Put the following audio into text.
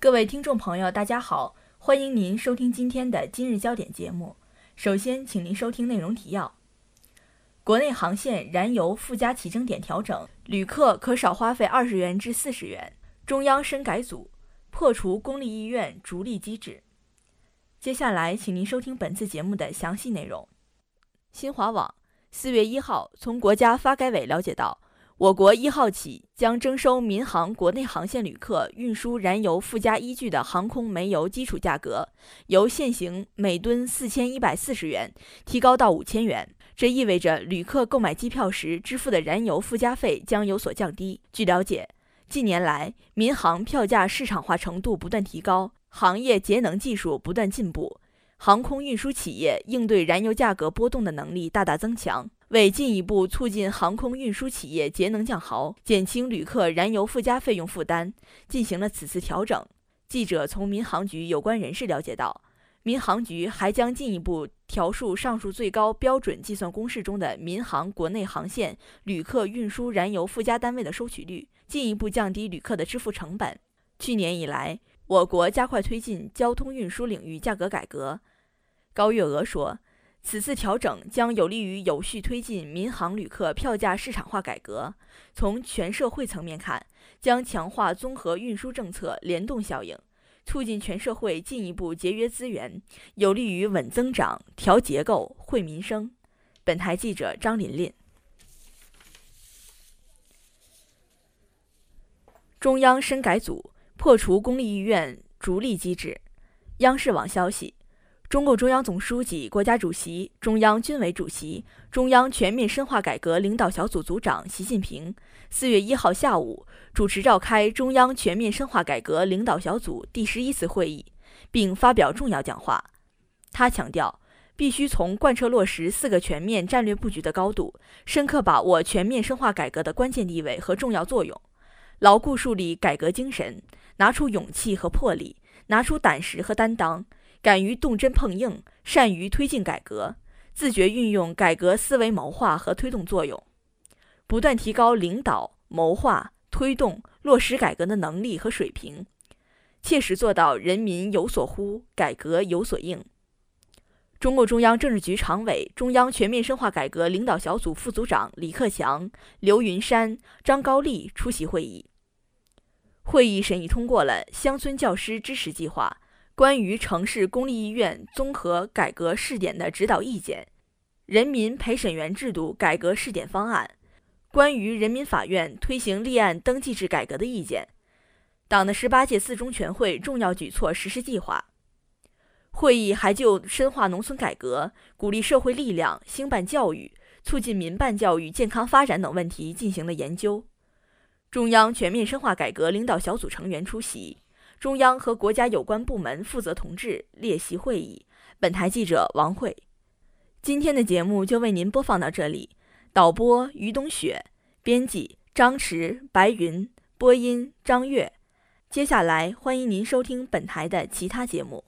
各位听众朋友，大家好，欢迎您收听今天的今日焦点节目。首先，请您收听内容提要：国内航线燃油附加起征点调整，旅客可少花费二十元至四十元。中央深改组，破除公立医院逐利机制。接下来，请您收听本次节目的详细内容。新华网四月一号从国家发改委了解到。我国一号起将征收民航国内航线旅客运输燃油附加依据的航空煤油基础价格，由现行每吨四千一百四十元提高到五千元。这意味着旅客购买机票时支付的燃油附加费将有所降低。据了解，近年来民航票价市场化程度不断提高，行业节能技术不断进步，航空运输企业应对燃油价格波动的能力大大增强。为进一步促进航空运输企业节能降耗，减轻旅客燃油附加费用负担，进行了此次调整。记者从民航局有关人士了解到，民航局还将进一步调数上述最高标准计算公式中的民航国内航线旅客运输燃油附加单位的收取率，进一步降低旅客的支付成本。去年以来，我国加快推进交通运输领域价格改革。高月娥说。此次调整将有利于有序推进民航旅客票价市场化改革。从全社会层面看，将强化综合运输政策联动效应，促进全社会进一步节约资源，有利于稳增长、调结构、惠民生。本台记者张琳琳。中央深改组，破除公立医院逐利机制。央视网消息。中共中央总书记、国家主席、中央军委主席、中央全面深化改革领导小组组长习近平四月一号下午主持召开中央全面深化改革领导小组第十一次会议，并发表重要讲话。他强调，必须从贯彻落实“四个全面”战略布局的高度，深刻把握全面深化改革的关键地位和重要作用，牢固树立改革精神，拿出勇气和魄力，拿出胆识和担当。敢于动真碰硬，善于推进改革，自觉运用改革思维谋划和推动作用，不断提高领导、谋划、推动、落实改革的能力和水平，切实做到人民有所呼，改革有所应。中共中央政治局常委、中央全面深化改革领导小组副组长李克强、刘云山、张高丽出席会议。会议审议通过了乡村教师支持计划。关于城市公立医院综合改革试点的指导意见，人民陪审员制度改革试点方案，关于人民法院推行立案登记制改革的意见，党的十八届四中全会重要举措实施计划。会议还就深化农村改革、鼓励社会力量兴办教育、促进民办教育健康发展等问题进行了研究。中央全面深化改革领导小组成员出席。中央和国家有关部门负责同志列席会议。本台记者王慧，今天的节目就为您播放到这里。导播于冬雪，编辑张驰、白云，播音张悦。接下来欢迎您收听本台的其他节目。